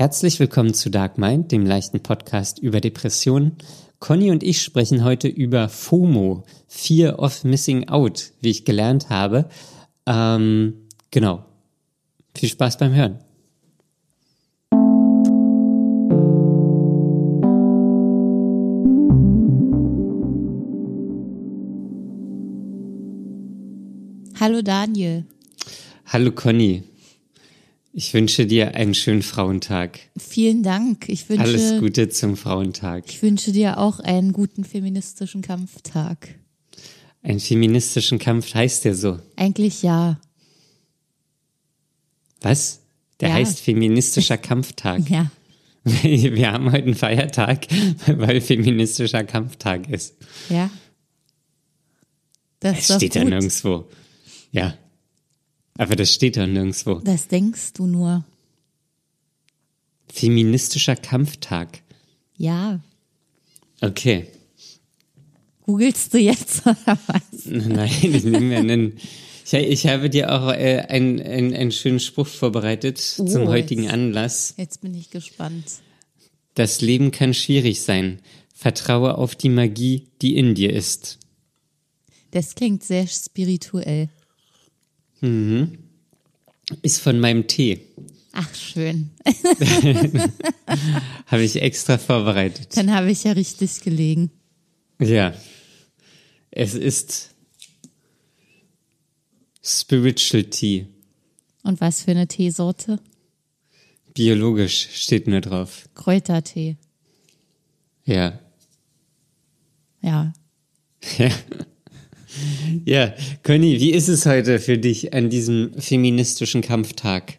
Herzlich willkommen zu Dark Mind, dem leichten Podcast über Depressionen. Conny und ich sprechen heute über FOMO, Fear of Missing Out, wie ich gelernt habe. Ähm, genau. Viel Spaß beim Hören. Hallo Daniel. Hallo Conny. Ich wünsche dir einen schönen Frauentag. Vielen Dank. Ich wünsche, Alles Gute zum Frauentag. Ich wünsche dir auch einen guten feministischen Kampftag. Einen feministischen Kampf heißt der so. Eigentlich ja. Was? Der Ja. heißt feministischer Kampftag. Ja. Wir haben heute einen Feiertag, weil feministischer Kampftag ist. Ja. Das doch steht ja gut. nirgendwo. Ja. Aber das steht doch nirgendwo. Das denkst du nur. Feministischer Kampftag. Ja. Okay. Googelst du jetzt oder was? Nein, ich nehme mir einen. Ich, ich habe dir auch äh, einen, einen, einen schönen Spruch vorbereitet zum Oh, heutigen jetzt. Anlass. Jetzt bin ich gespannt. Das Leben kann schwierig sein. Vertraue auf die Magie, die in dir ist. Das klingt sehr spirituell. Ist von meinem Tee. Ach, schön. Habe ich extra vorbereitet. Dann habe ich ja richtig gelegen. Ja. Es ist Spiritual Tea. Und was für eine Teesorte? Biologisch steht nur drauf. Kräutertee. Ja. Ja. Ja. Ja, Conny, wie ist es heute für dich an diesem feministischen Kampftag?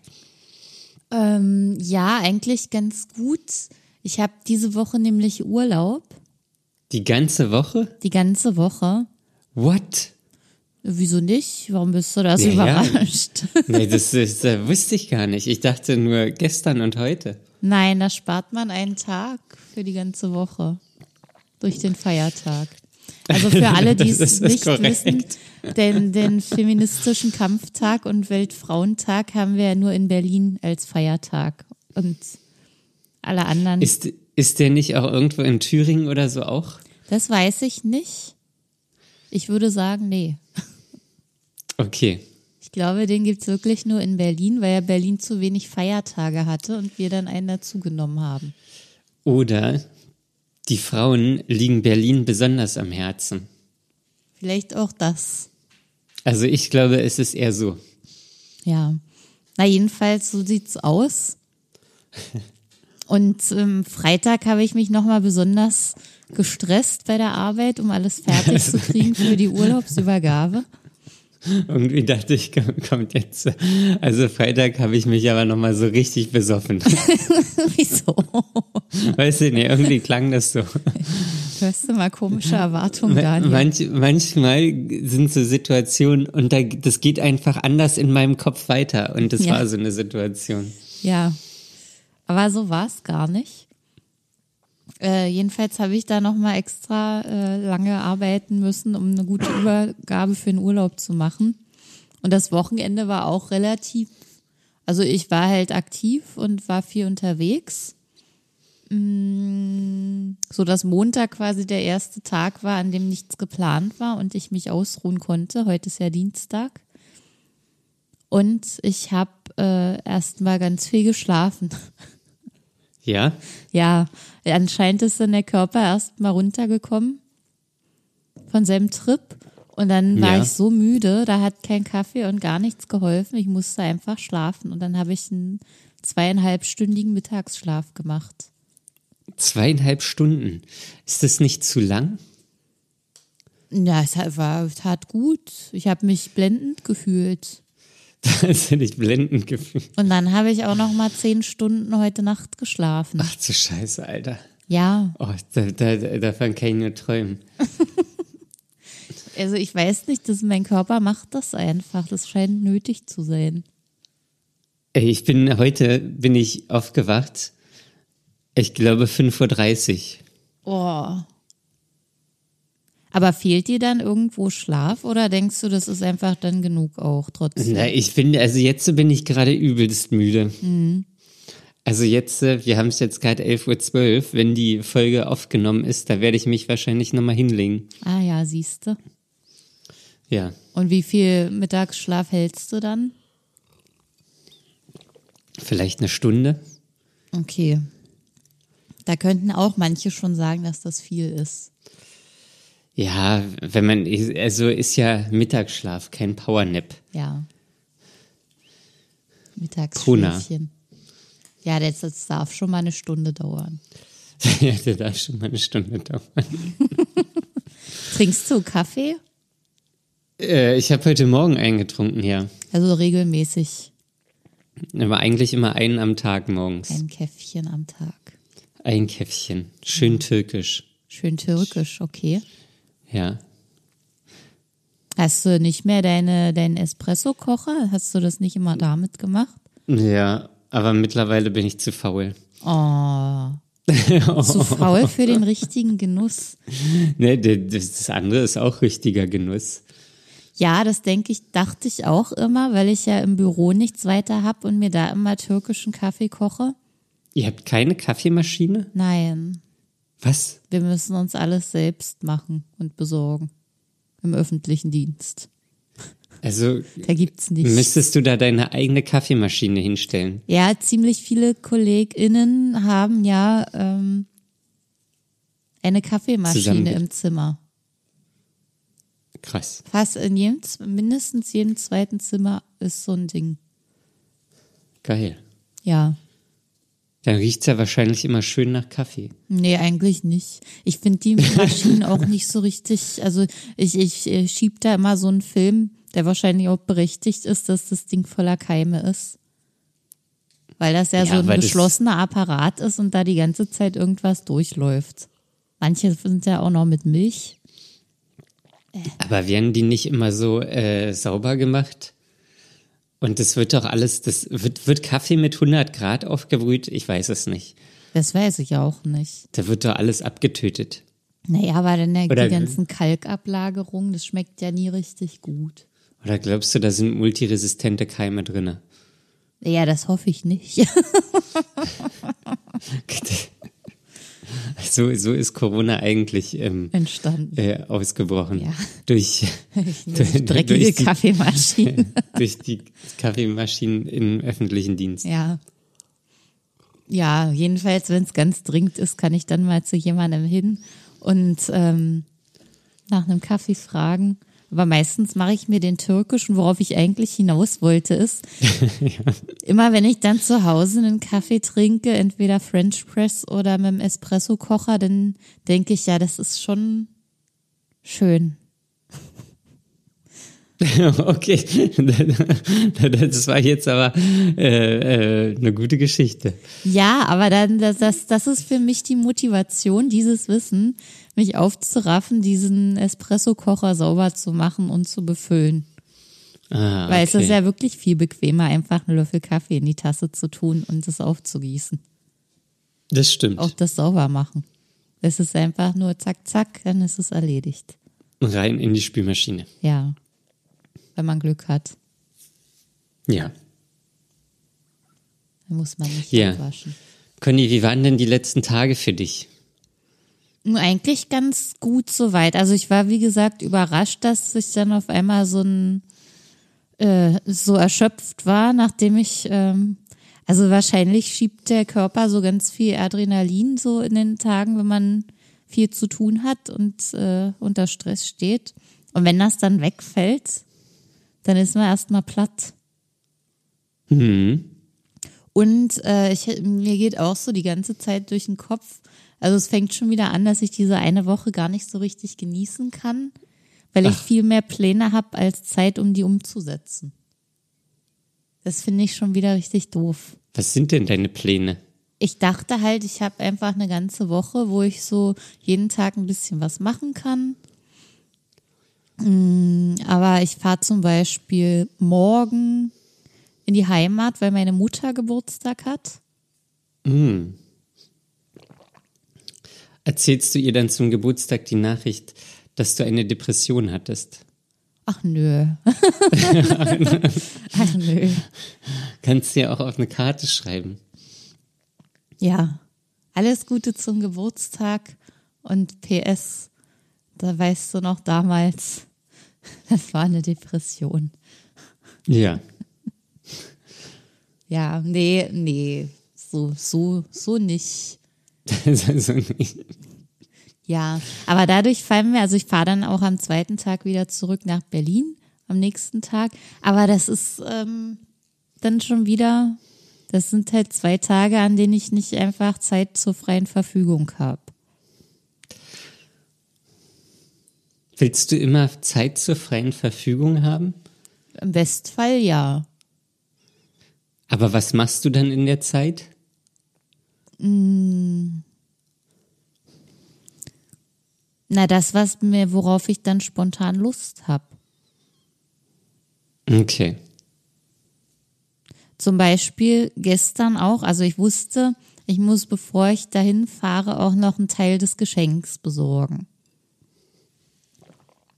Ähm, ja, eigentlich ganz gut. Ich habe diese Woche nämlich Urlaub. Die ganze Woche? Die ganze Woche. What? Wieso nicht? Warum bist du da so Ja, ja. überrascht? Nee, das, das äh, wusste ich gar nicht. Ich dachte nur gestern und heute. Nein, da spart man einen Tag für die ganze Woche. Durch den Feiertag. Also für alle, die es nicht korrekt. wissen, den, den feministischen Kampftag und Weltfrauentag haben wir ja nur in Berlin als Feiertag. Und alle anderen, Ist, ist der nicht auch irgendwo in Thüringen oder so auch? das weiß ich nicht. Ich würde sagen, nee. Okay. Ich glaube, den gibt's wirklich nur in Berlin, weil ja Berlin zu wenig Feiertage hatte und wir dann einen dazugenommen haben. Oder die Frauen liegen Berlin besonders am Herzen. Vielleicht auch das. Also ich glaube, es ist eher so. Ja. Na, jedenfalls, so sieht's aus. Und ähm, Freitag habe ich mich nochmal besonders gestresst bei der Arbeit, um alles fertig zu kriegen für die Urlaubsübergabe. Irgendwie dachte ich, komm- kommt jetzt. Also Freitag habe ich mich aber nochmal so richtig besoffen. Wieso? Weißt du, nee, irgendwie klang das so. Hörst du mal komische Erwartungen, Daniel? Manch, manchmal sind so Situationen und da, das geht einfach anders in meinem Kopf weiter. Und das Ja. war so eine Situation. Ja, aber so war's gar nicht. Äh, jedenfalls habe ich da nochmal extra äh, lange arbeiten müssen, um eine gute Übergabe für den Urlaub zu machen. Und das Wochenende war auch relativ, also ich war halt aktiv und war viel unterwegs. Mm, So dass Montag quasi der erste Tag war, an dem nichts geplant war und ich mich ausruhen konnte. Heute ist ja Dienstag. Und ich habe äh, erst mal ganz viel geschlafen. Ja? Ja, anscheinend ist dann der Körper erst mal runtergekommen von seinem Trip. Und dann war Ja. ich so müde, da hat kein Kaffee und gar nichts geholfen. Ich musste einfach schlafen. Und dann habe ich einen zweieinhalbstündigen Mittagsschlaf gemacht. Zweieinhalb Stunden. Ist das nicht zu lang? Ja, es war, tat gut. Ich habe mich blendend gefühlt. Da ist ja nicht blendend gefühlt. Und dann habe ich auch noch mal zehn Stunden heute Nacht geschlafen. Ach du Scheiße, Alter. Ja, Oh, da, da, davon kann ich nur träumen. also ich weiß nicht, dass mein Körper macht das einfach. Das scheint nötig zu sein. Ich bin heute bin ich aufgewacht. Ich glaube 5.30 Uhr. Oh. Aber fehlt dir dann irgendwo Schlaf oder denkst du, das ist einfach dann genug auch trotzdem? Na, ich finde, also jetzt bin ich gerade übelst müde. Also jetzt, äh, wir haben es jetzt gerade 11.12 Uhr. Wenn die Folge aufgenommen ist, da werde ich mich wahrscheinlich nochmal hinlegen. Ah ja, siehste. Ja. Und wie viel Mittagsschlaf hältst du dann? Vielleicht eine Stunde. Okay. Da könnten auch manche schon sagen, dass das viel ist. Ja, wenn man, also ist ja Mittagsschlaf, kein Powernap. Ja. Mittagsschläfchen. Ja, das, das darf schon mal eine Stunde dauern. ja, der darf schon mal eine Stunde dauern. Trinkst du Kaffee? Äh, ich habe heute Morgen eingetrunken, ja. Also regelmäßig Aber eigentlich immer einen am Tag morgens. ein Käffchen am Tag. Ein Käffchen. Schön türkisch. Schön türkisch, okay. Ja. Hast du nicht mehr deine, deinen Espresso-Kocher? Hast du das nicht immer damit gemacht? Ja, aber mittlerweile bin ich zu faul. Oh. Zu faul für den richtigen Genuss. Ne, der- das andere ist auch richtiger Genuss. Ja, das denke ich, dachte ich auch immer, weil ich ja im Büro nichts weiter hab und mir da immer türkischen Kaffee koche. Ihr habt keine Kaffeemaschine? Nein, Was? wir müssen uns alles selbst machen und besorgen. Im öffentlichen Dienst. Also Da gibt's nicht. müsstest du da deine eigene Kaffeemaschine hinstellen? Ja, ziemlich viele KollegInnen haben ja ähm, eine Kaffeemaschine Zusammenge- im Zimmer. Krass. Fast in jedem, mindestens jedem zweiten Zimmer ist so ein Ding. Geil. Ja. Dann riecht's ja wahrscheinlich immer schön nach Kaffee. Nee, eigentlich nicht. Ich finde die Maschinen auch nicht so richtig. Also ich, ich, äh, schieb da immer so einen Film, der wahrscheinlich auch berechtigt ist, dass das Ding voller Keime ist. Weil das ja, Ja, so ein geschlossener Apparat ist und da die ganze Zeit irgendwas durchläuft. Manche sind ja auch noch mit Milch. Aber werden die nicht immer so äh, sauber gemacht? Und das wird doch alles, das wird, wird Kaffee mit 100 Grad aufgebrüht? Ich weiß es nicht. Das weiß ich auch nicht. Da wird doch alles abgetötet. Naja, aber dann die ganzen Kalkablagerungen, das schmeckt ja nie richtig gut. Oder glaubst du, da sind multiresistente Keime drinne? Ja, das hoffe ich nicht. So, so ist Corona eigentlich ähm, Entstanden. äh, ausgebrochen. Ja. Durch, Dreckige durch die- Kaffeemaschinen. durch die Kaffeemaschinen im öffentlichen Dienst. Ja. Ja, jedenfalls, wenn es ganz dringend ist, kann ich dann mal zu jemandem hin und ähm, nach einem Kaffee fragen. Aber meistens mache ich mir den türkischen, worauf ich eigentlich hinaus wollte, ist, immer wenn ich dann zu Hause einen Kaffee trinke, entweder French Press oder mit dem Espresso-Kocher, dann denke ich, ja, das ist schon schön. Okay, das war jetzt aber äh, äh, eine gute Geschichte. Ja, aber dann, das, das, das ist für mich die Motivation, dieses Wissen, mich aufzuraffen, diesen Espresso-Kocher sauber zu machen und zu befüllen. Ah, Weil es okay. ist ja wirklich viel bequemer, einfach einen Löffel Kaffee in die Tasse zu tun und es aufzugießen. das stimmt. Auch das sauber machen. Es ist einfach nur zack, zack, dann ist es erledigt. Rein in die Spülmaschine. Ja. Wenn man Glück hat, Ja. dann muss man nicht Ja. abwaschen. Conny, wie waren denn die letzten Tage für dich? Nur Eigentlich ganz gut soweit. Also ich war, wie gesagt, überrascht, dass ich dann auf einmal so ein äh, so erschöpft war, nachdem ich ähm, also wahrscheinlich schiebt der Körper so ganz viel Adrenalin so in den Tagen, wenn man viel zu tun hat und äh, unter Stress steht. Und wenn das dann wegfällt, dann ist man erstmal platt. Und äh, ich, mir geht auch so die ganze Zeit durch den Kopf. Also es fängt schon wieder an, dass ich diese eine Woche gar nicht so richtig genießen kann, weil ich viel mehr Pläne habe als Zeit, um die umzusetzen. Das finde ich schon wieder richtig doof. Was sind denn deine Pläne? Ich dachte halt, ich habe einfach eine ganze Woche, wo ich so jeden Tag ein bisschen was machen kann. Mm, Aber ich fahre zum Beispiel morgen in die Heimat, weil meine Mutter Geburtstag hat. Erzählst du ihr dann zum Geburtstag die Nachricht, dass du eine Depression hattest? Ach nö. Ach nö. Kannst du ja auch auf eine Karte schreiben. Ja, alles Gute zum Geburtstag und PS, da weißt du noch damals, das war eine Depression. Ja. Ja, nee, nee, so, so, so nicht. Also. Ja, aber dadurch fallen wir, also ich fahre dann auch am zweiten Tag wieder zurück nach Berlin, am nächsten Tag. Aber das ist ähm, dann schon wieder, das sind halt zwei Tage, an denen ich nicht einfach Zeit zur freien Verfügung habe. Willst du immer Zeit zur freien Verfügung haben? Im Bestfall ja. Aber was machst du dann in der Zeit? Na, das, was mir, worauf ich dann spontan Lust habe. Okay. Zum Beispiel gestern auch, also ich wusste, ich muss, bevor ich dahin fahre, auch noch einen Teil des Geschenks besorgen.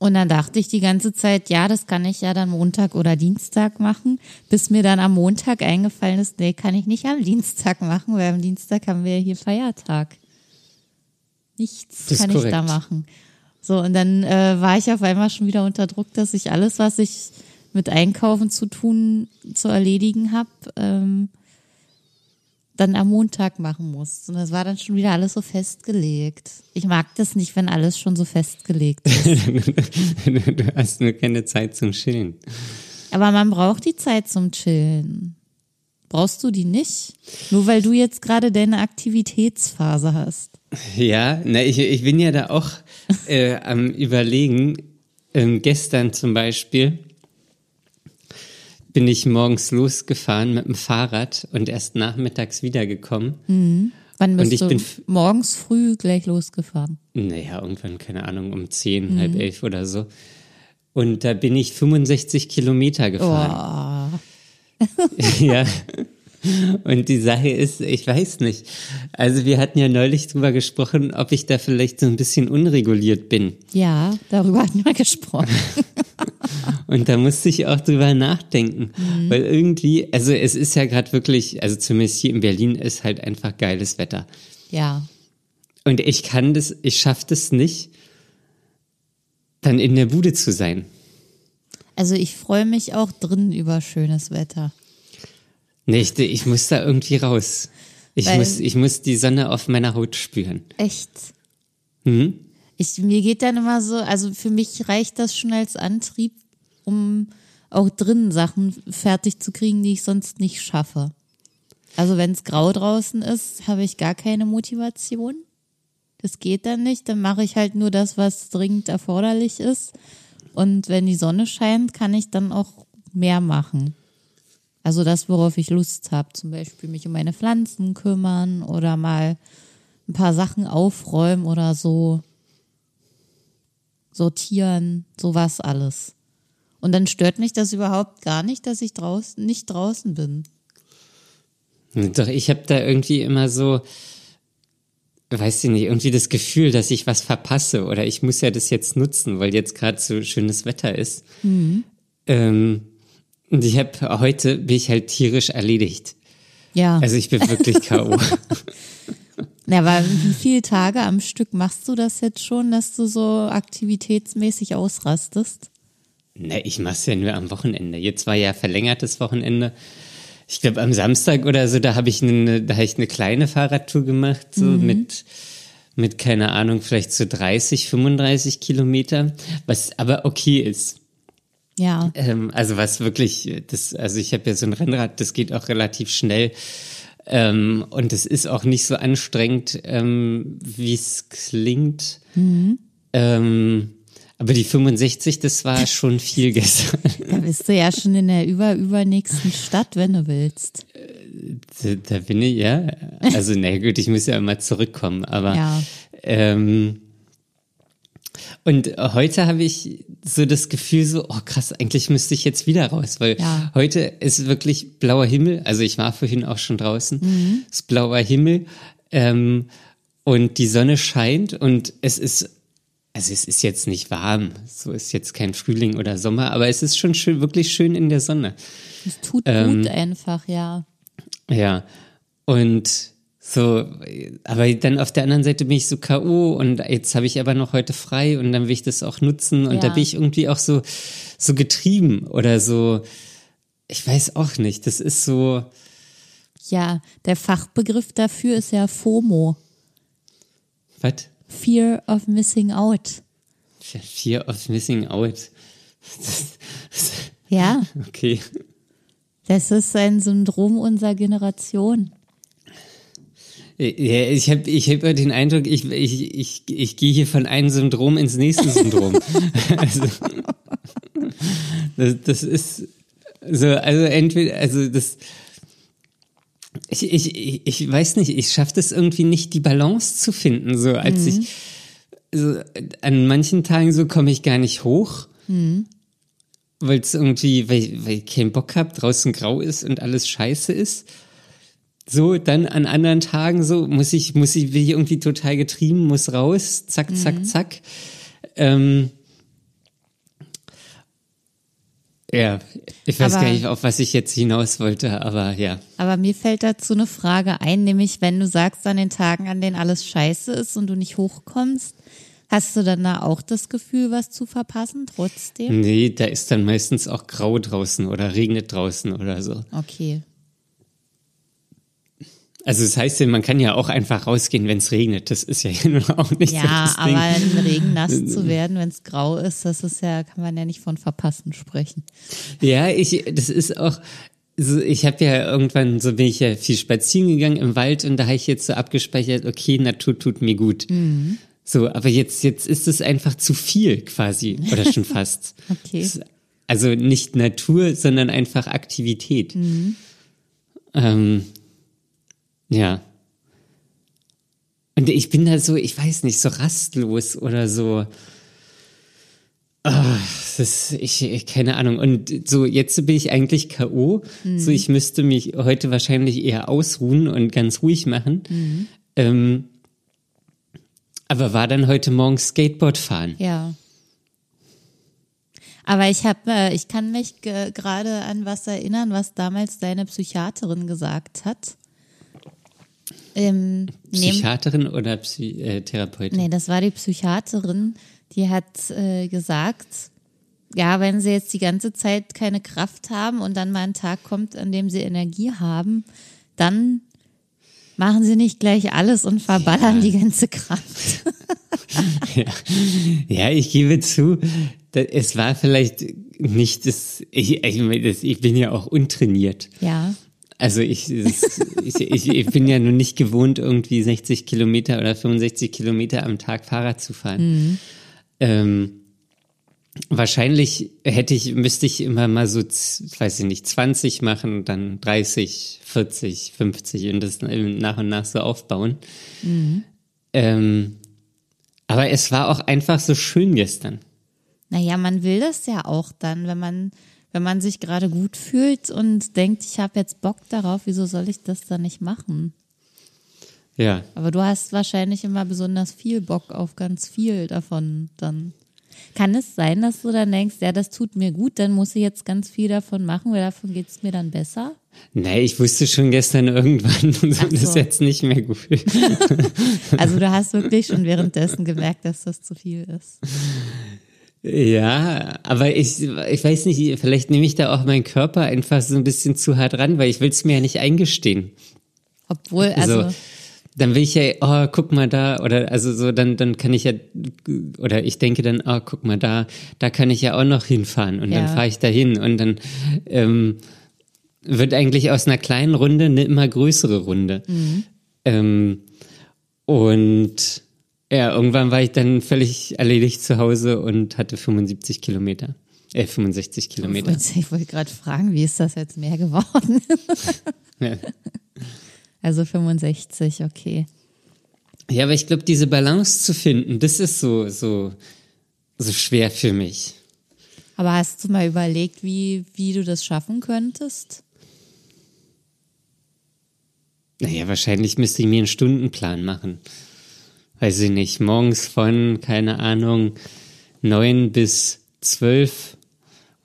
Und dann dachte ich die ganze Zeit, ja, das kann ich ja dann Montag oder Dienstag machen, bis mir dann am Montag eingefallen ist, nee, kann ich nicht am Dienstag machen, weil am Dienstag haben wir ja hier Feiertag. Nichts Das kann ich da machen. So, und dann äh, war ich auf einmal schon wieder unter Druck, dass ich alles, was ich mit Einkaufen zu tun, zu erledigen habe, ähm, dann am Montag machen muss. Und das war dann schon wieder alles so festgelegt. Ich mag das nicht, wenn alles schon so festgelegt ist. du hast nur keine Zeit zum Chillen. Aber man braucht die Zeit zum Chillen. Brauchst du die nicht? Nur weil du jetzt gerade deine Aktivitätsphase hast. Ja, na, ich, ich bin ja da auch äh, am Überlegen. Ähm, gestern zum Beispiel bin ich morgens losgefahren mit dem Fahrrad und erst nachmittags wiedergekommen. Wann bist ich du bin morgens früh gleich losgefahren? Naja, irgendwann, keine Ahnung, um zehn, halb elf oder so. Und da bin ich 65 Kilometer gefahren. ja. Und die Sache ist, ich weiß nicht. Also wir hatten ja neulich drüber gesprochen, ob ich da vielleicht so ein bisschen unreguliert bin. Ja, darüber hatten wir gesprochen. Und da musste ich auch drüber nachdenken, weil irgendwie, also es ist ja gerade wirklich, also zumindest hier in Berlin ist halt einfach geiles Wetter. Ja. Und ich kann das, ich schaffe das nicht, dann in der Bude zu sein. Also ich freue mich auch drin über schönes Wetter. Nee, ich, ich muss da irgendwie raus. Ich Weil- muss, ich muss die Sonne auf meiner Haut spüren. Echt. Mhm. Ich, mir geht dann immer so, also für mich reicht das schon als Antrieb, um auch drinnen Sachen fertig zu kriegen, die ich sonst nicht schaffe. Also wenn es grau draußen ist, habe ich gar keine Motivation. Das geht dann nicht. Dann mache ich halt nur das, was dringend erforderlich ist. Und wenn die Sonne scheint, kann ich dann auch mehr machen. Also das, worauf ich Lust habe. Zum Beispiel mich um meine Pflanzen kümmern oder mal ein paar Sachen aufräumen oder so. Sortieren, sowas alles. Und dann stört mich das überhaupt gar nicht, dass ich draußen nicht draußen bin. Doch ich habe da irgendwie immer so, weiß ich nicht, irgendwie das Gefühl, dass ich was verpasse oder ich muss ja das jetzt nutzen, weil jetzt gerade so schönes Wetter ist. Ähm, und ich habe heute bin ich halt tierisch erledigt. Ja. Also ich bin wirklich K.O. Ja, aber wie viele Tage am Stück machst du das jetzt schon, dass du so aktivitätsmäßig ausrastest? Ne, ich mach's ja nur am Wochenende. Jetzt war ja verlängertes Wochenende. Ich glaube am Samstag oder so, da habe ich eine, da habe ich eine kleine Fahrradtour gemacht, so mit mit keine Ahnung, vielleicht so 30, 35 Kilometer, was aber okay ist. Ja. Ähm, also was wirklich, das, also ich habe ja so ein Rennrad, das geht auch relativ schnell. Ähm, und es ist auch nicht so anstrengend, ähm, wie es klingt. Ähm, aber die 65, das war schon viel gestern. Da bist du ja schon in der über übernächsten Stadt, wenn du willst. Da, da bin ich, ja. Also, na gut, ich muss ja immer zurückkommen, aber Ja. ähm, und heute habe ich so das Gefühl so, oh krass, eigentlich müsste ich jetzt wieder raus, weil Ja. heute ist wirklich blauer Himmel. Also ich war vorhin auch schon draußen. Mhm. Es ist blauer Himmel ähm, und die Sonne scheint und es ist, also es ist jetzt nicht warm, so ist jetzt kein Frühling oder Sommer, aber es ist schon schön, wirklich schön in der Sonne. Es tut Ähm, gut einfach, ja. Ja, und So, aber dann auf der anderen Seite bin ich so K.O. und jetzt habe ich aber noch heute frei und dann will ich das auch nutzen und Ja. da bin ich irgendwie auch so, so getrieben oder so, ich weiß auch nicht, das ist so, Ja, der Fachbegriff dafür ist ja FOMO. was? Fear of Missing Out. Fear of Missing Out. Ja, Okay. das ist ein Syndrom unserer Generation. Ja, ich habe ich hab den Eindruck, ich, ich, ich, ich gehe hier von einem Syndrom ins nächste Syndrom. also, das, das ist so, also entweder, also das, ich, ich, ich, weiß nicht, ich schaffe das irgendwie nicht, die Balance zu finden. So als ich, so, an manchen Tagen so komme ich gar nicht hoch, weil es irgendwie, weil, weil ich keinen Bock hab, draußen grau ist und alles scheiße ist. So, dann an anderen Tagen so, muss ich, muss ich, bin ich irgendwie total getrieben, muss raus, zack, zack, zack. Ähm, ja, ich weiß Aber- gar nicht, auf was ich jetzt hinaus wollte, aber ja. Aber mir fällt dazu eine Frage ein, nämlich wenn du sagst, an den Tagen, an denen alles scheiße ist und du nicht hochkommst, hast du dann da auch das Gefühl, was zu verpassen trotzdem? Nee, da ist dann meistens auch grau draußen oder regnet draußen oder so. Okay. Also das heißt ja, man kann ja auch einfach rausgehen, wenn es regnet. Das ist ja nun auch nicht so Ja, das Ding. aber im Regen nass zu werden, wenn es grau ist, das ist ja, kann man ja nicht von verpassen sprechen. Ja, ich, das ist auch, so, ich habe ja irgendwann, so bin ich ja viel spazieren gegangen im Wald und da habe ich jetzt so abgespeichert, okay, Natur tut mir gut. Mhm. So, aber jetzt, jetzt ist es einfach zu viel quasi, oder schon fast. Okay. Also nicht Natur, sondern einfach Aktivität. Mhm. Ähm, ja. Und ich bin da so, ich weiß nicht, so rastlos oder so. Das ist, ich, keine Ahnung. Und so, jetzt bin ich eigentlich K.O. So, ich müsste mich heute wahrscheinlich eher ausruhen und ganz ruhig machen. Ähm, aber war dann heute Morgen Skateboard fahren. Ja. Aber ich habe, äh, ich kann mich ge- gerade an was erinnern, was damals deine Psychiaterin gesagt hat. Ähm, Psychiaterin oder Psy äh, Therapeutin? Nee, das war die Psychiaterin, die hat äh, gesagt, ja, wenn sie jetzt die ganze Zeit keine Kraft haben und dann mal ein Tag kommt, an dem sie Energie haben, dann machen sie nicht gleich alles und verballern Ja. die ganze Kraft. Ja, ich gebe zu, es war vielleicht nicht das, ich, ich, das, ich bin ja auch untrainiert. Ja, Also ich, ich, ich, ich bin ja nun nicht gewohnt, irgendwie 60 Kilometer oder 65 Kilometer am Tag Fahrrad zu fahren. Ähm, wahrscheinlich hätte ich, müsste ich immer mal so, weiß ich nicht, 20 machen, dann 30, 40, 50 und das nach und nach so aufbauen. Ähm, aber es war auch einfach so schön gestern. naja, man will das ja auch dann, wenn man, wenn man sich gerade gut fühlt und denkt, ich habe jetzt Bock darauf, wieso soll ich das dann nicht machen? Ja. Aber du hast wahrscheinlich immer besonders viel Bock auf ganz viel davon dann. Kann es sein, dass du dann denkst, ja, das tut mir gut, dann muss ich jetzt ganz viel davon machen, weil davon geht es mir dann besser? Nee, ich wusste schon gestern irgendwann, so, Ach das ist so. jetzt nicht mehr gut. Also du hast wirklich schon währenddessen gemerkt, dass das zu viel ist. Ja, aber ich, ich weiß nicht, vielleicht nehme ich da auch meinen Körper einfach so ein bisschen zu hart ran, weil ich will es mir ja nicht eingestehen. Obwohl, also, Also, dann will ich ja, oh, guck mal da, oder also so, dann, dann kann ich ja, oder ich denke dann, oh, guck mal da, da kann ich ja auch noch hinfahren und dann Ja. fahre ich da hin und dann ähm, wird eigentlich aus einer kleinen Runde eine immer größere Runde. Ähm, und ja, irgendwann war ich dann völlig erledigt zu Hause und hatte 75 Kilometer. Äh, 65 ich Kilometer. ich wollte gerade fragen, wie ist das jetzt mehr geworden? Ja. Also 65, okay. Ja, aber ich glaube, diese Balance zu finden, das ist so, so, so schwer für mich. Aber hast du mal überlegt, wie, wie du das schaffen könntest? Naja, wahrscheinlich müsste ich mir einen Stundenplan machen. Weiß ich nicht, morgens von, keine Ahnung, neun bis zwölf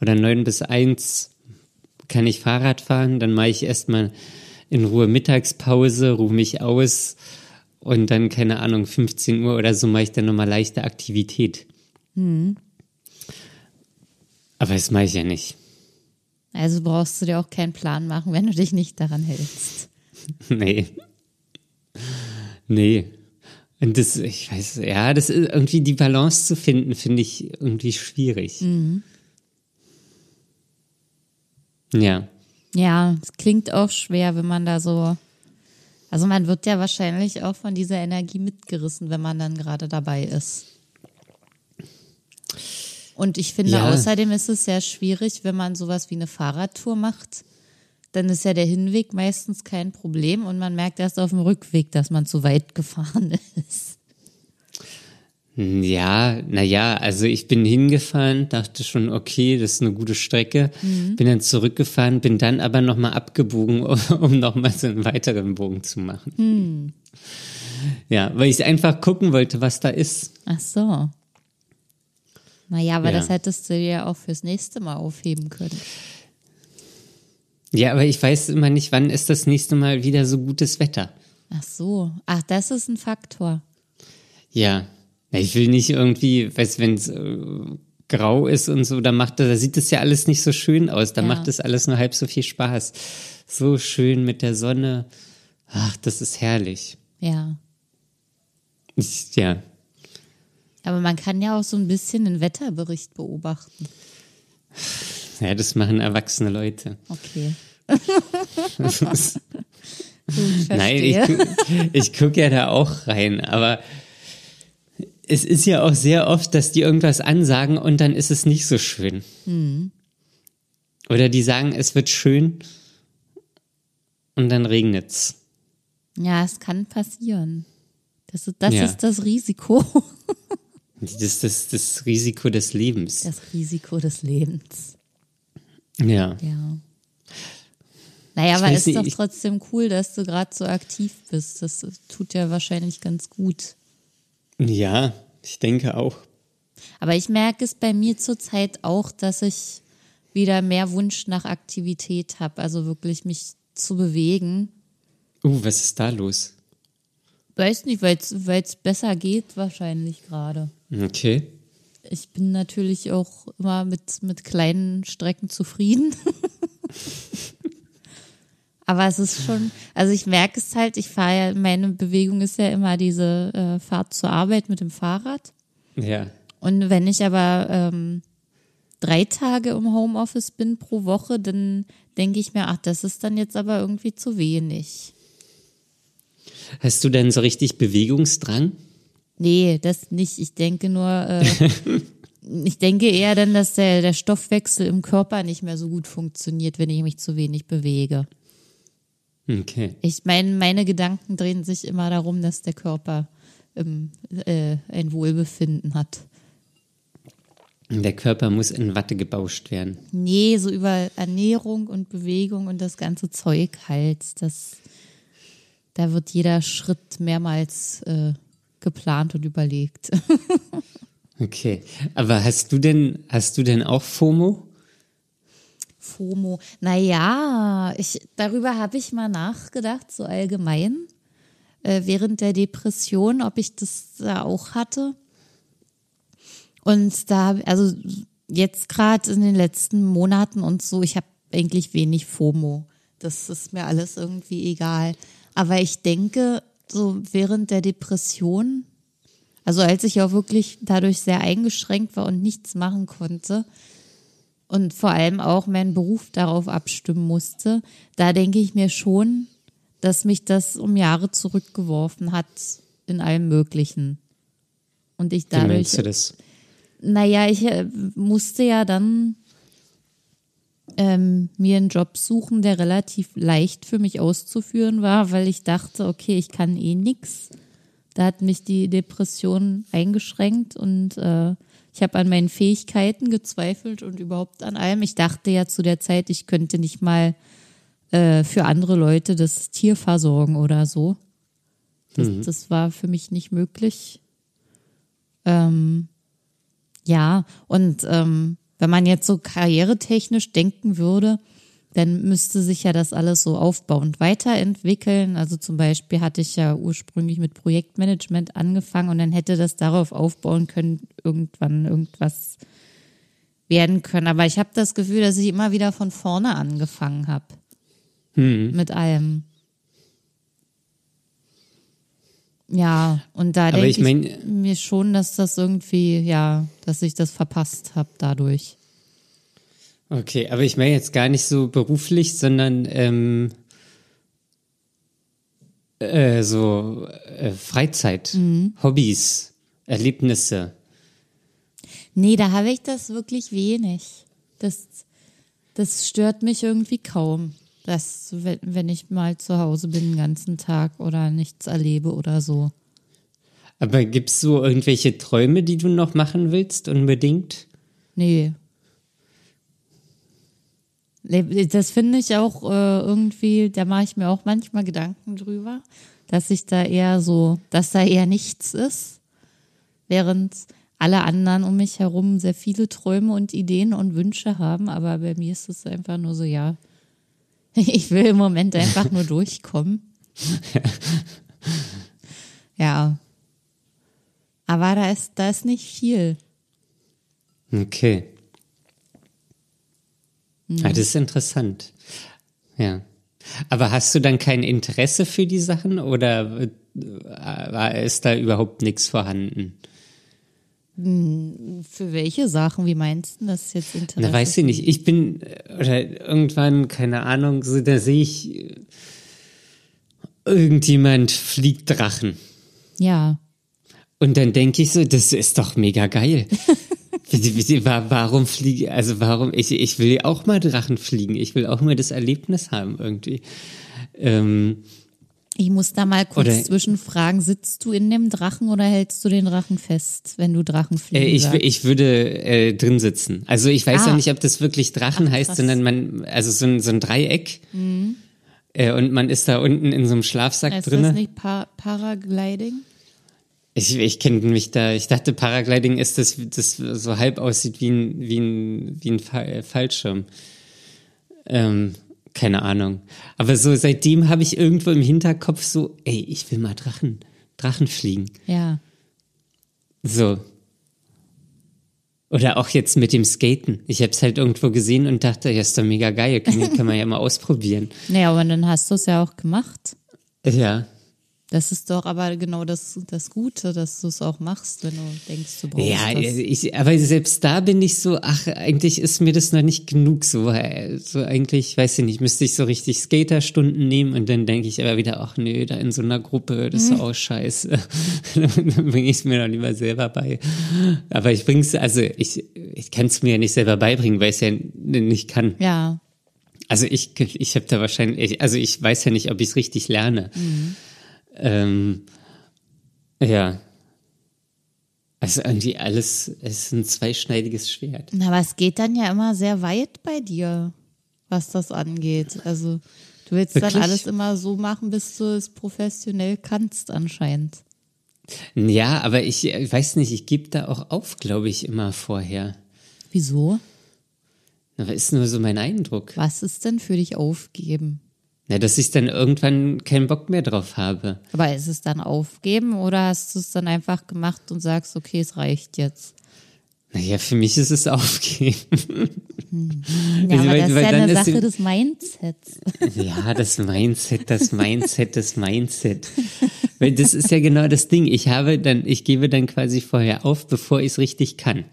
oder neun bis eins kann ich Fahrrad fahren, dann mache ich erstmal in Ruhe Mittagspause, ruhe mich aus und dann, keine Ahnung, 15 Uhr oder so mache ich dann nochmal leichte Aktivität. Mhm. Aber das mache ich ja nicht. Also brauchst du dir auch keinen Plan machen, wenn du dich nicht daran hältst. Nee. Nee. Und das, ich weiß, ja, das ist irgendwie die Balance zu finden, finde ich irgendwie schwierig. Mhm. Ja. Ja, es klingt auch schwer, wenn man da so. Also man wird ja wahrscheinlich auch von dieser Energie mitgerissen, wenn man dann gerade dabei ist. Und ich finde, Ja. außerdem ist es sehr schwierig, wenn man sowas wie eine Fahrradtour macht. Dann ist ja der Hinweg meistens kein Problem und man merkt erst auf dem Rückweg, dass man zu weit gefahren ist. Ja, naja, also ich bin hingefahren, dachte schon, okay, das ist eine gute Strecke, bin dann zurückgefahren, bin dann aber nochmal abgebogen, um, nochmal so einen weiteren Bogen zu machen. Ja, weil ich einfach gucken wollte, was da ist. Ach so. Naja, aber Ja. das hättest du dir ja auch fürs nächste Mal aufheben können. Ja, aber ich weiß immer nicht, wann ist das nächste Mal wieder so gutes Wetter. Ach so. Ach, das ist ein Faktor. Ja, ich will nicht irgendwie, weißt wenn es äh, grau ist und so, da macht da sieht das ja alles nicht so schön aus. Da Ja. macht das alles nur halb so viel Spaß. So schön mit der Sonne. Ach, das ist herrlich. Ja. Ich, ja, Aber man kann ja auch so ein bisschen den Wetterbericht beobachten. ja, das machen erwachsene Leute. Okay. Nein, ich, ich gucke ja da auch rein, aber es ist ja auch sehr oft, dass die irgendwas ansagen und dann ist es nicht so schön. Hm. Oder die sagen, es wird schön und dann regnet's. Ja, es kann passieren. Das, ist- das Ja. ist das Risiko. Das ist das, das Risiko des Lebens. Das Risiko des Lebens. Ja. Ja. Naja, Ich aber ist nicht, doch trotzdem cool, dass du gerade so aktiv bist. Das tut ja wahrscheinlich ganz gut. Ja, ich denke auch. Aber ich merke es bei mir zurzeit auch, dass ich wieder mehr Wunsch nach Aktivität habe. Also wirklich mich zu bewegen. Uh, was ist da los? Weiß nicht, weil es besser geht wahrscheinlich gerade. Okay. Ich bin natürlich auch immer mit, mit kleinen Strecken zufrieden. Aber es ist schon, also ich merke es halt, ich fahre ja, meine Bewegung ist ja immer diese äh, Fahrt zur Arbeit mit dem Fahrrad. Ja. Und wenn ich aber ähm, drei Tage im Homeoffice bin pro Woche, dann denke ich mir, ach, das ist dann jetzt aber irgendwie zu wenig. Hast du denn so richtig Bewegungsdrang? Nee, das nicht. Ich denke nur, äh, ich denke eher dann, dass der, der Stoffwechsel im Körper nicht mehr so gut funktioniert, wenn ich mich zu wenig bewege. Okay. Ich meine, meine Gedanken drehen sich immer darum, dass der Körper ähm, äh, ein Wohlbefinden hat. Der Körper muss in Watte gebauscht werden. Nee, so über Ernährung und Bewegung und das ganze Zeug halt. Das, da wird jeder Schritt mehrmals äh, geplant und überlegt. Okay. Aber hast du denn, hast du denn auch FOMO? FOMO. Naja, ich, darüber habe ich mal nachgedacht, so allgemein, äh, während der Depression, ob ich das da auch hatte. Und da, also jetzt gerade in den letzten Monaten und so, ich habe eigentlich wenig FOMO. Das ist mir alles irgendwie egal. Aber ich denke, so während der Depression, also als ich auch wirklich dadurch sehr eingeschränkt war und nichts machen konnte, und vor allem auch meinen Beruf darauf abstimmen musste, da denke ich mir schon, dass mich das um Jahre zurückgeworfen hat in allem Möglichen. Und ich Wie dadurch, meinst du das? naja, ich äh, musste ja dann ähm, mir einen Job suchen, der relativ leicht für mich auszuführen war, weil ich dachte, okay, ich kann eh nix. Da hat mich die Depression eingeschränkt und äh, ich habe an meinen Fähigkeiten gezweifelt und überhaupt an allem. Ich dachte ja zu der Zeit, ich könnte nicht mal äh, für andere Leute das Tier versorgen oder so. Das, das war für mich nicht möglich. Ähm, ja, und ähm, wenn man jetzt so karrieretechnisch denken würde, dann müsste sich ja das alles so aufbauend weiterentwickeln. Also zum Beispiel hatte ich ja ursprünglich mit Projektmanagement angefangen und dann hätte das darauf aufbauen können, irgendwann irgendwas werden können. Aber ich habe das Gefühl, dass ich immer wieder von vorne angefangen habe. Hm. Mit allem. Ja, und da denke ich ich, mein- mir schon, dass das irgendwie, ja, dass ich das verpasst habe dadurch. Okay, aber ich meine jetzt gar nicht so beruflich, sondern ähm, äh, so äh, Freizeit, Mhm. Hobbys, Erlebnisse. Nee, da habe ich das wirklich wenig. Das, das stört mich irgendwie kaum. Das, wenn, wenn ich mal zu Hause bin den ganzen Tag oder nichts erlebe oder so. Aber gibt's so irgendwelche Träume, die du noch machen willst, unbedingt? Nee. Das finde ich auch äh, irgendwie, da mache ich mir auch manchmal Gedanken drüber, dass ich da eher so, dass da eher nichts ist, während alle anderen um mich herum sehr viele Träume und Ideen und Wünsche haben, aber bei mir ist es einfach nur so, ja, ich will im Moment einfach nur durchkommen. ja. Aber da ist, da ist nicht viel. Okay. Mhm. Ah, das ist interessant. Ja. Aber hast du dann kein Interesse für die Sachen oder äh, war- ist da überhaupt nichts vorhanden? Für welche Sachen? Wie meinst du das jetzt Interesse? Na, weiß ich nicht. Ich bin, äh, oder irgendwann, keine Ahnung, so, da sehe ich, äh, irgendjemand fliegt Drachen. Ja. Und dann denke ich so, das ist doch mega geil. Warum fliege, also warum, ich, ich will auch mal Drachen fliegen. Ich will auch mal das Erlebnis haben irgendwie. Ähm, Ich muss da mal kurz Oder- zwischenfragen. Sitzt du in dem Drachen oder hältst du den Drachen fest, wenn du Drachen äh, fliegen ich, ich würde äh, drin sitzen. Also ich weiß Ah. ja nicht, ob das wirklich Drachen Ach, heißt. Mhm. sondern man, also so ein, so ein Dreieck. Äh, und man ist da unten in so einem Schlafsack ist drinne. das nicht pa Paragliding? Ich, ich kenne mich da, ich dachte, Paragliding ist das, das so halb aussieht wie ein, wie ein, wie ein äh, Fallschirm. Ähm, keine Ahnung. Aber so seitdem habe ich irgendwo im Hinterkopf so, ey, ich will mal Drachen, Drachen fliegen. Ja. So. Oder auch jetzt mit dem Skaten. Ich habe es halt irgendwo gesehen und dachte, ja, ist doch mega geil, kann, kann man ja mal ausprobieren. Naja, aber dann hast du es ja auch gemacht. Ja. Das ist doch aber genau das, das Gute, dass du es auch machst, wenn du denkst, du brauchst Ja, das. ich, aber selbst da bin ich so, ach, eigentlich ist mir das noch nicht genug. So, äh, so eigentlich, weiß ich nicht, müsste ich so richtig Skaterstunden nehmen und dann denke ich aber wieder, ach nö, da in so einer Gruppe, das ist Mhm. auch scheiße. dann bringe ich es mir doch lieber selber bei. Aber ich bring's, also ich, ich kann es mir ja nicht selber beibringen, weil ich es ja nicht kann. ja. Also ich, ich habe da wahrscheinlich, also ich weiß ja nicht, ob ich es richtig lerne. Ähm, ja. Also irgendwie alles, es ist ein zweischneidiges Schwert. Na, Aber es geht dann ja immer sehr weit bei dir, was das angeht. Also du willst Wirklich? dann alles immer so machen, bis du es professionell kannst anscheinend. Ja, aber ich äh, weiß nicht, ich gebe da auch auf, glaube ich, immer vorher. Wieso? Aber ist nur so mein Eindruck. Was ist denn für dich aufgeben? Na, dass ich dann irgendwann keinen Bock mehr drauf habe. Aber ist es dann aufgeben oder hast du es dann einfach gemacht und sagst, okay, es reicht jetzt? Naja, für mich ist es aufgeben. Ja, Also, aber weil- das ist weil ja dann eine ist Sache des Mindsets. Ja, das Mindset, das Mindset, das Mindset. Weil das ist ja genau das Ding. Ich habe dann, ich gebe dann quasi vorher auf, bevor ich es richtig kann.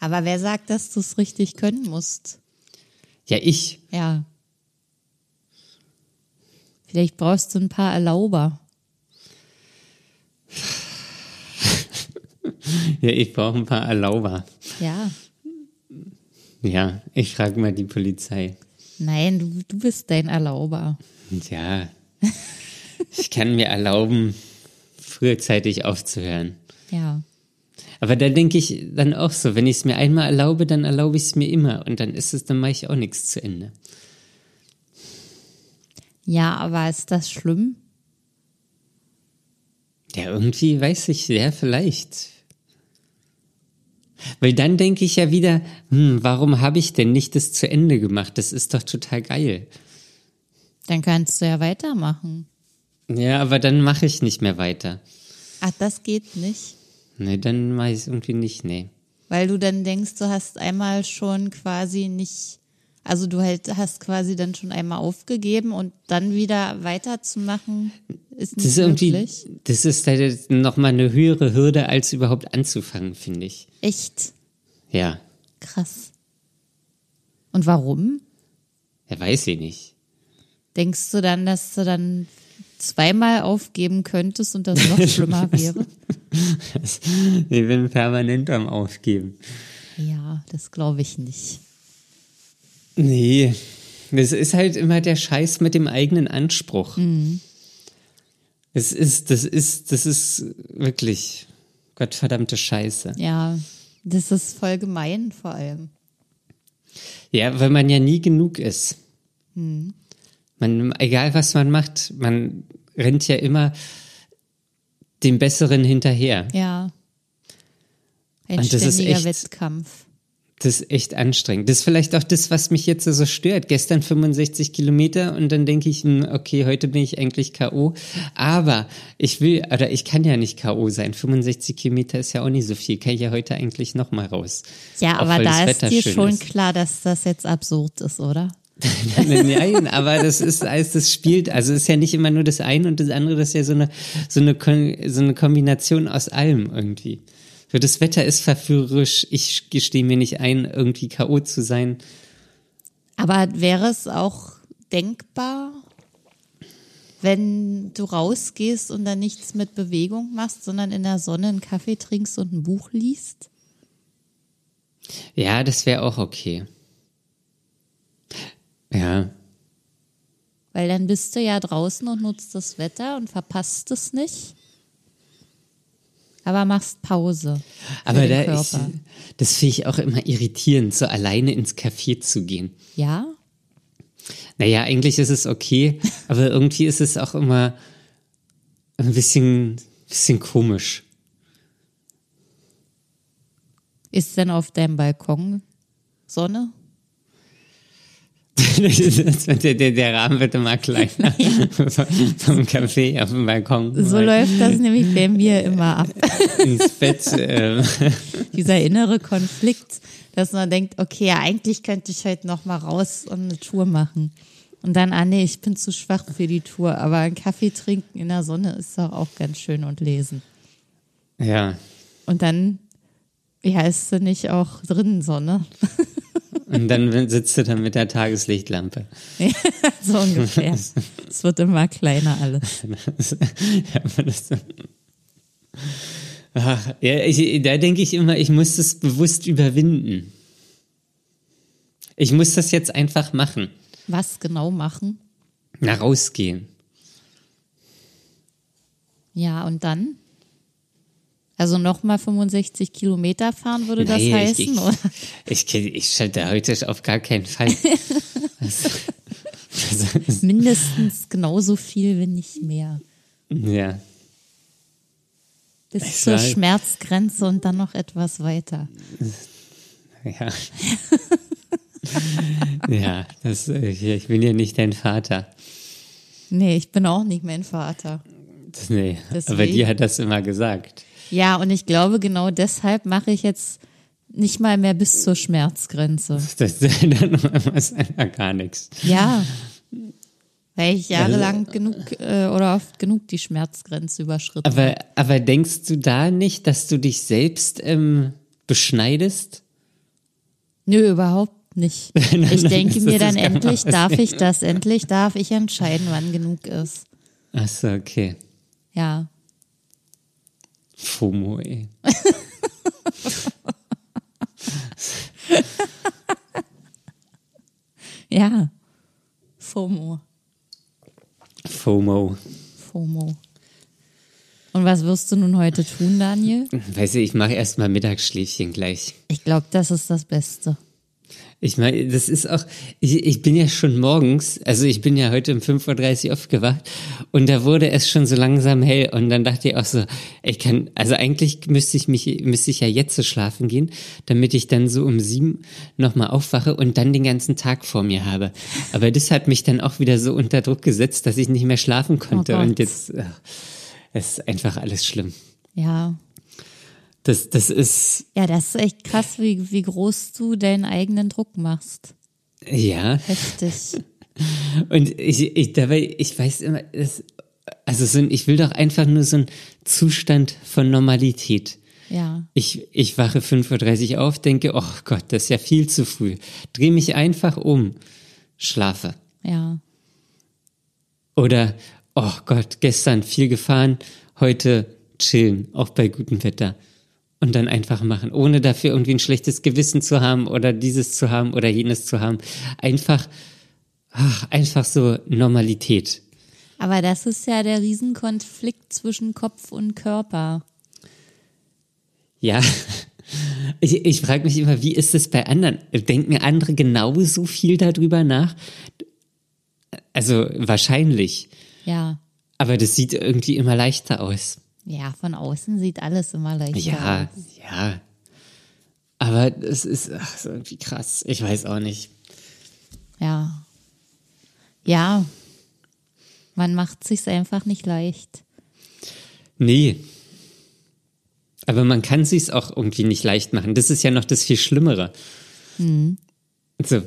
Aber wer sagt, dass du es richtig können musst? Ja, ich. Ja. Vielleicht brauchst du ein paar Erlauber. Ja, ich brauche ein paar Erlauber. Ja. Ja, ich frage mal die Polizei. Nein, du, du bist dein Erlauber. Ja, ich kann mir erlauben, frühzeitig aufzuhören. Ja. Aber da denke ich dann auch so, wenn ich es mir einmal erlaube, dann erlaube ich es mir immer. Und dann ist es, dann mache ich auch nichts zu Ende. Ja, aber ist das schlimm? Ja, irgendwie weiß ich, ja, vielleicht. Weil dann denke ich ja wieder, hm, warum habe ich denn nicht das zu Ende gemacht? Das ist doch total geil. Dann kannst du ja weitermachen. Ja, aber dann mache ich nicht mehr weiter. Ach, das geht nicht. Nee, dann mache ich es irgendwie nicht, nee. Weil du dann denkst, du hast einmal schon quasi nicht, also du halt hast quasi dann schon einmal aufgegeben und dann wieder weiterzumachen ist Das nicht ist irgendwie, möglich. das ist halt nochmal eine höhere Hürde, als überhaupt anzufangen, finde ich. Echt Ja, krass. Und warum? ja, weiß ich nicht. Denkst du dann, dass du dann zweimal aufgeben könntest und das noch schlimmer wäre? Ich bin permanent am Aufgeben. Ja, das glaube ich nicht. Nee, das ist halt immer der Scheiß mit dem eigenen Anspruch. Das ist, das ist, das ist wirklich gottverdammte Scheiße. Ja, das ist voll gemein vor allem. Ja, weil man ja nie genug ist. Man, egal was man macht, man rennt ja immer dem Besseren hinterher. Ja. Ein Und das ist ständiger Wettkampf. Das ist echt anstrengend. Das ist vielleicht auch das, was mich jetzt so stört. Gestern 65 Kilometer und dann denke ich, hm, okay, heute bin ich eigentlich K.O. Aber ich will, oder ich kann ja nicht K.O. sein. 65 Kilometer ist ja auch nicht so viel. Kann ich ja heute eigentlich noch mal raus. Ja, Auch aber da ist dir schon ist. klar, dass das jetzt absurd ist, oder? Nein, aber das ist, als das spielt, also ist ja nicht immer nur das eine und das andere, das ist ja so eine, so eine, so eine Kombination aus allem irgendwie. So, das Wetter ist verführerisch. Ich gestehe mir nicht ein, irgendwie K.O. zu sein. Aber wäre es auch denkbar, wenn du rausgehst und dann nichts mit Bewegung machst, sondern in der Sonne einen Kaffee trinkst und ein Buch liest? Ja, das wäre auch okay. Ja, Weil dann bist du ja draußen und nutzt das Wetter und verpasst es nicht. Aber machst Pause. Aber da Körper. das finde ich auch immer irritierend, so alleine ins Café zu gehen. Ja? Naja, eigentlich ist es okay, aber irgendwie ist es auch immer ein bisschen, bisschen komisch. Ist denn auf deinem Balkon Sonne? Der, der, der Rahmen wird immer kleiner vom Café auf dem Balkon So läuft das nämlich bei mir immer ab. ins Bett. Äh, Dieser innere Konflikt, dass man denkt, okay, ja, eigentlich könnte ich heute noch mal raus und eine Tour machen. Und dann, ah nee, ich bin zu schwach für die Tour. Aber einen Kaffee trinken in der Sonne ist doch auch ganz schön und lesen. ja, Und dann, wie heißt du nicht auch drinnen Sonne? Und dann sitzt du dann mit der Tageslichtlampe. so ungefähr. Es wird immer kleiner alles. Ach, ja, ich, da denke ich immer, ich muss das bewusst überwinden. Ich muss das jetzt einfach machen. Was genau machen? Na, rausgehen. Ja, und dann? Also nochmal 65 Kilometer fahren würde das Nee, heißen, ich, ich? Ich, ich schalte heute auf gar keinen Fall. Das- das- Mindestens genauso viel, wenn nicht mehr. ja. Bis Ich zur weiß. Schmerzgrenze und dann noch etwas weiter. Ja. ja, das, äh, ich bin ja nicht dein Vater. Nee, ich bin auch nicht mein Vater. Nee, aber Deswegen. dir hat das immer gesagt. Ja, und ich glaube, genau deshalb mache ich jetzt nicht mal mehr bis zur Schmerzgrenze. Das ist einfach gar nichts. Ja. Weil ich jahrelang genug äh, oder oft genug die Schmerzgrenze überschritten habe. Aber, aber denkst du da nicht, dass du dich selbst ähm, beschneidest? Nö, überhaupt nicht. Ich denke mir dann endlich, darf ich das, endlich darf ich entscheiden, wann genug ist. Ach so, okay. Ja. FOMO, ey. Ja. FOMO. FOMO. FOMO. Und was wirst du nun heute tun, Daniel? Weiß ich, ich mache erstmal Mittagsschläfchen gleich. Ich glaube, das ist das Beste. Ich meine, das ist auch, ich, ich bin ja schon morgens, also ich bin ja heute um 5.30 Uhr aufgewacht und da wurde es schon so langsam hell und dann dachte ich auch so, ich kann, also eigentlich müsste ich mich, müsste ich ja jetzt so schlafen gehen, damit ich dann so um sieben nochmal aufwache und dann den ganzen Tag vor mir habe. Aber das hat mich dann auch wieder so unter Druck gesetzt, dass ich nicht mehr schlafen konnte Oh und jetzt, ach, es ist einfach alles schlimm. Ja. Das, das ist, Ja, das ist echt krass, wie, wie groß du deinen eigenen Druck machst. ja, Heftig. Und ich, ich dabei, ich weiß immer, das, also so ein, ich will doch einfach nur so einen Zustand von Normalität. Ja. Ich, ich wache 5.30 Uhr auf, denke, oh Gott, das ist ja viel zu früh. Dreh mich einfach um, schlafe. Ja. Oder, oh Gott, gestern viel gefahren, heute chillen, auch bei gutem Wetter. Und dann einfach machen, ohne dafür irgendwie ein schlechtes Gewissen zu haben oder dieses zu haben oder jenes zu haben. Einfach, ach, einfach so Normalität. Aber das ist ja der Riesenkonflikt zwischen Kopf und Körper. Ja, ich, ich frage mich immer, wie ist es bei anderen? Denken andere genauso viel darüber nach? Also wahrscheinlich. Ja. Aber das sieht irgendwie immer leichter aus. Ja, von außen sieht alles immer leichter Ja, aus. ja. Aber es ist ach, so irgendwie krass. Ich weiß auch nicht. Ja. Ja. Man macht sich's einfach nicht leicht. Nee. Aber man kann sich's auch irgendwie nicht leicht machen. Das ist ja noch das viel Schlimmere. Also,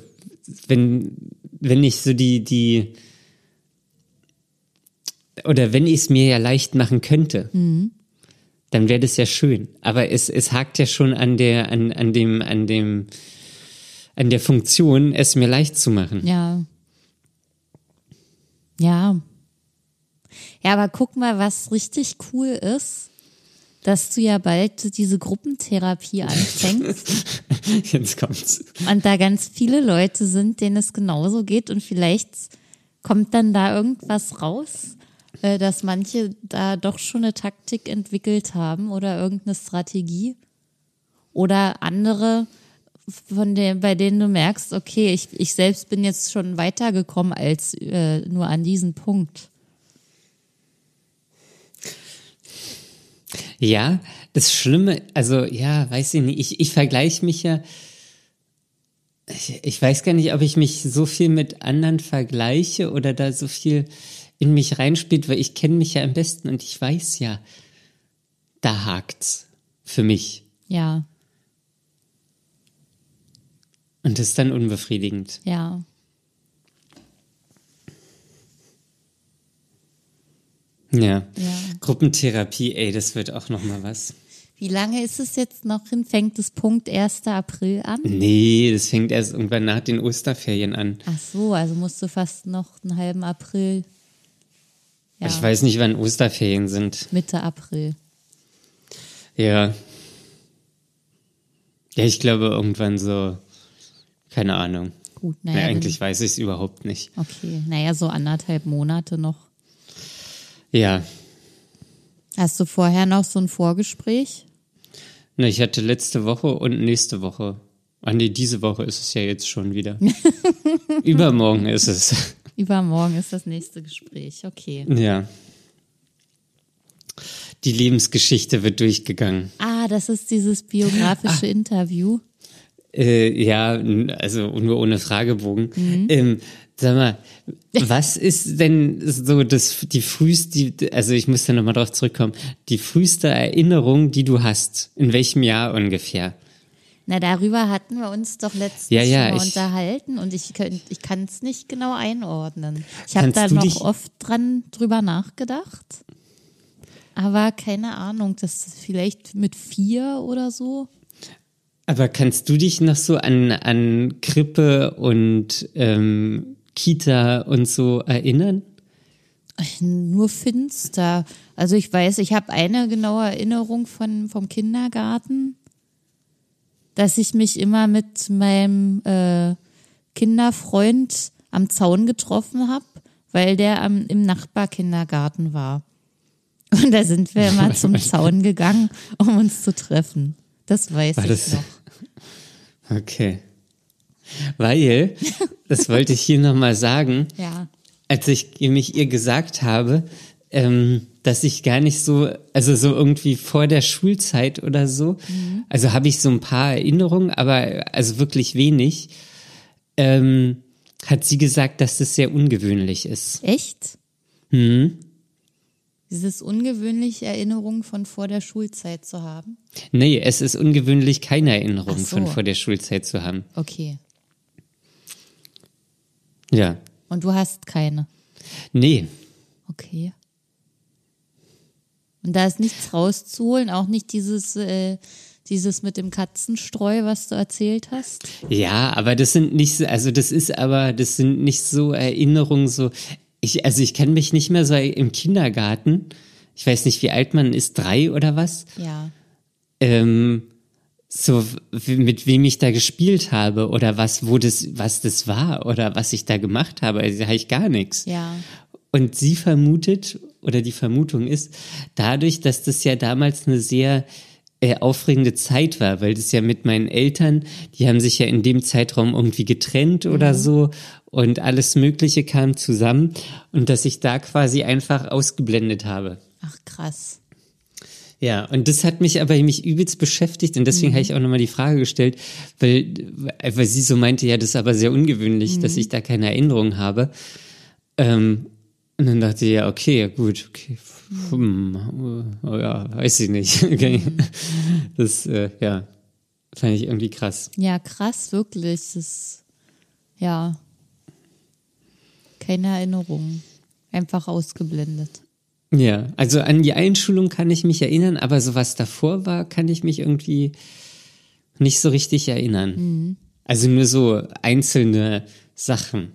wenn, wenn ich so die, die, oder wenn ich es mir ja leicht machen könnte, dann wäre das ja schön. Aber es, es hakt ja schon an der, an, an dem, an dem, an der Funktion, es mir leicht zu machen. Ja. Ja. Ja, aber guck mal, was richtig cool ist, dass du ja bald diese Gruppentherapie anfängst Jetzt kommt's. und da ganz viele Leute sind, denen es genauso geht und vielleicht kommt dann da irgendwas raus, äh, dass manche da doch schon eine Taktik entwickelt haben oder irgendeine Strategie oder andere von der, bei denen du merkst, okay, ich, ich selbst bin jetzt schon weitergekommen als äh, nur an diesen Punkt. Ja, das Schlimme, also ja, weiß ich nicht, ich, ich vergleiche mich ja, ich, ich weiß gar nicht, ob ich mich so viel mit anderen vergleiche oder da so viel in mich reinspielt, weil ich kenne mich ja am besten und ich weiß ja, da hakt's für mich. Ja, Und das ist dann unbefriedigend. ja. Ja. Ja. Gruppentherapie, ey, das wird auch noch mal was. Wie lange ist es jetzt noch hin? Fängt es Punkt 1. April an? Nee, das fängt erst irgendwann nach den Osterferien an. Ach so, also musst du fast noch einen halben April. Ja, Ich weiß nicht, wann Osterferien sind. Mitte April. Ja. Ja, ich glaube irgendwann so, keine Ahnung. Gut, naja. eigentlich weiß ich es überhaupt nicht. okay, naja, so anderthalb Monate noch. Ja. Hast du vorher noch so ein Vorgespräch? Na, ich hatte letzte Woche und nächste Woche. Ah nee, diese Woche ist es ja jetzt schon wieder. Übermorgen ist es. Übermorgen ist das nächste Gespräch. Okay. Ja. Die Lebensgeschichte wird durchgegangen. Ah, das ist dieses biografische Interview. Äh, ja, also nur ohne Fragebogen. Ähm, sag mal, was ist denn so das, die früheste, also ich muss da nochmal drauf zurückkommen, die früheste Erinnerung, die du hast? In welchem Jahr ungefähr? Na, darüber hatten wir uns doch letztens Ja, ja, mal unterhalten und ich, könnt- ich kann es nicht genau einordnen. Ich habe da noch oft dran drüber nachgedacht. Aber keine Ahnung, das ist vielleicht mit vier oder so. Aber kannst du dich noch so an, an Krippe und ähm, Kita und so erinnern? Nur finster. Also ich weiß, ich habe eine genaue Erinnerung von, vom Kindergarten, dass ich mich immer mit meinem äh, Kinderfreund am Zaun getroffen habe, weil der am, im Nachbarkindergarten war. Und da sind wir immer zum Zaun gegangen, um uns zu treffen. Das weiß War ich das- noch. Okay. Weil, das wollte ich hier nochmal sagen, Ja. als ich mich ihr gesagt habe, ähm, dass ich gar nicht so, also so irgendwie vor der Schulzeit oder so, also habe ich so ein paar Erinnerungen, aber also wirklich wenig, ähm, hat sie gesagt, dass das sehr ungewöhnlich ist. Echt? Hm? Dieses ungewöhnliche Erinnerung von vor der Schulzeit zu haben? Nee, es ist ungewöhnlich, keine Erinnerung Ach so. von vor der Schulzeit zu haben. Okay. Ja. Und du hast keine. Nee, Okay. Und da ist nichts rauszuholen, auch nicht dieses, äh, dieses mit dem Katzenstreu, was du erzählt hast. Ja, aber das sind nicht so, also das ist aber, das sind nicht so Erinnerungen, so, ich, also ich kenne mich nicht mehr so im Kindergarten. Ich weiß nicht, wie alt man ist, drei oder was. Ja. Ähm, so, mit wem ich da gespielt habe oder was, wo das, was das war oder was ich da gemacht habe. Also da habe ich gar nichts. Ja. Und sie vermutet, oder die Vermutung ist, dadurch, dass das ja damals eine sehr äh, aufregende Zeit war, weil das ja mit meinen Eltern, die haben sich ja in dem Zeitraum irgendwie getrennt oder so und alles Mögliche kam zusammen und dass ich da quasi einfach ausgeblendet habe. Ach, krass. Ja, und das hat mich aber mich übelst beschäftigt und deswegen habe ich auch nochmal die Frage gestellt, weil, weil sie so meinte, ja, das ist aber sehr ungewöhnlich, dass ich da keine Erinnerung habe. Ähm, und dann dachte ich, ja, okay, gut, okay. Hm, oh ja, weiß ich nicht. Okay. Das, äh, ja, fand ich irgendwie krass. Ja, krass, wirklich. Das ist, ja. Keine Erinnerung. Einfach ausgeblendet. Ja, also an die Einschulung kann ich mich erinnern, aber so was davor war, kann ich mich irgendwie nicht so richtig erinnern. Also nur so einzelne Sachen.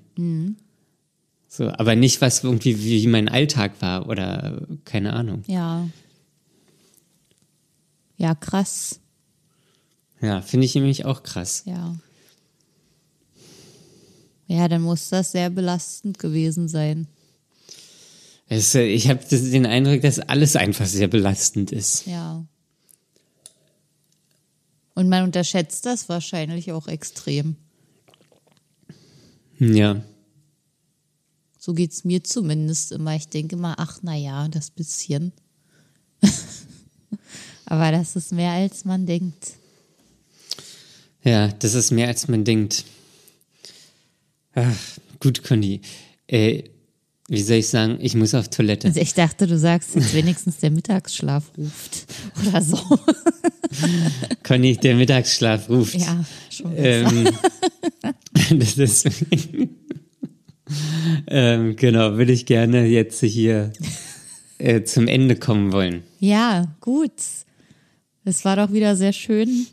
So, aber nicht was irgendwie wie mein Alltag war oder keine Ahnung. Ja. Ja, krass. Ja, finde ich nämlich auch krass. Ja. Ja, dann muss das sehr belastend gewesen sein. Es, ich habe den Eindruck, dass alles einfach sehr belastend ist. Ja. Und man unterschätzt das wahrscheinlich auch extrem. Ja. So geht's mir zumindest immer. Ich denke immer, ach na ja, das bisschen. Aber das ist mehr als man denkt. Ja, das ist mehr als man denkt. Ach, gut, Conny. Äh, wie soll ich sagen, ich muss auf Toilette. Also ich dachte, du sagst jetzt wenigstens der Mittagsschlaf ruft oder so. Conny, der Mittagsschlaf ruft. Ja, schon. Ähm, das ist, ähm, genau, würde ich gerne jetzt hier äh, zum Ende kommen wollen. Ja, gut. Es war doch wieder sehr schön.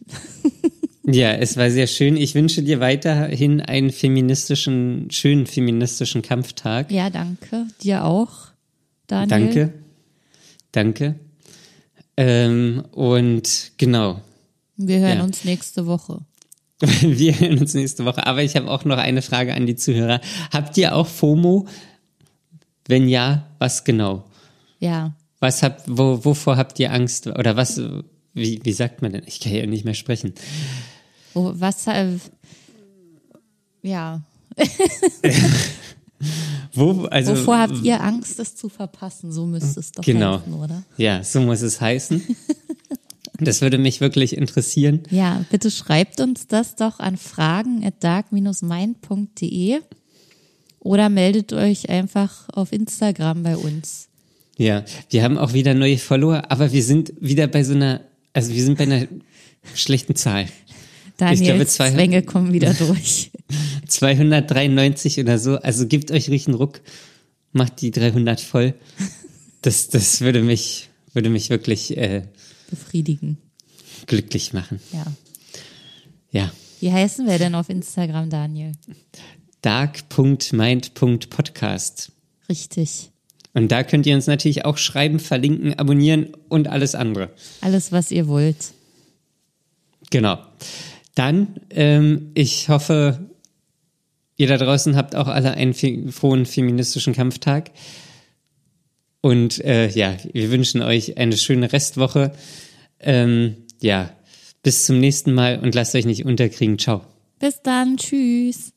Ja, es war sehr schön. Ich wünsche dir weiterhin einen feministischen, schönen feministischen Kampftag. Ja, danke. Dir auch, Daniel. Danke. Danke. Ähm, und genau. Wir hören Ja. uns nächste Woche. Wir hören uns nächste Woche. Aber ich habe auch noch eine Frage an die Zuhörer. Habt ihr auch FOMO? Wenn ja, was genau? Ja. Was habt, wo, wovor habt ihr Angst? Oder was, wie, wie sagt man denn? Ich kann ja nicht mehr sprechen. Wo, was, äh, ja. Wo, also, Wovor habt ihr Angst, es zu verpassen? So müsste es doch Genau. heißen, oder? Ja, so muss es heißen. Das würde mich wirklich interessieren. Ja, bitte schreibt uns das doch an fragen at dark-mind.de oder meldet euch einfach auf Instagram bei uns. Ja, wir haben auch wieder neue Follower, aber wir sind wieder bei so einer, also wir sind bei einer schlechten Zahl. Daniels glaube, zwei- Zwänge kommen wieder durch. 293 oder so. Also gebt euch richtig einen Ruck, macht die 300 voll. Das, das würde mich, würde mich wirklich äh, Befriedigen. glücklich machen. Ja. Ja. Wie heißen wir denn auf Instagram, Daniel? dark.mind.podcast. Richtig. Und da könnt ihr uns natürlich auch schreiben, verlinken, abonnieren und alles andere. Alles, was ihr wollt. Genau. Dann, ähm, ich hoffe, ihr da draußen habt auch alle einen frohen feministischen Kampftag. Und äh, ja, wir wünschen euch eine schöne Restwoche. Ähm, ja, bis zum nächsten Mal und lasst euch nicht unterkriegen. Ciao. Bis dann. Tschüss.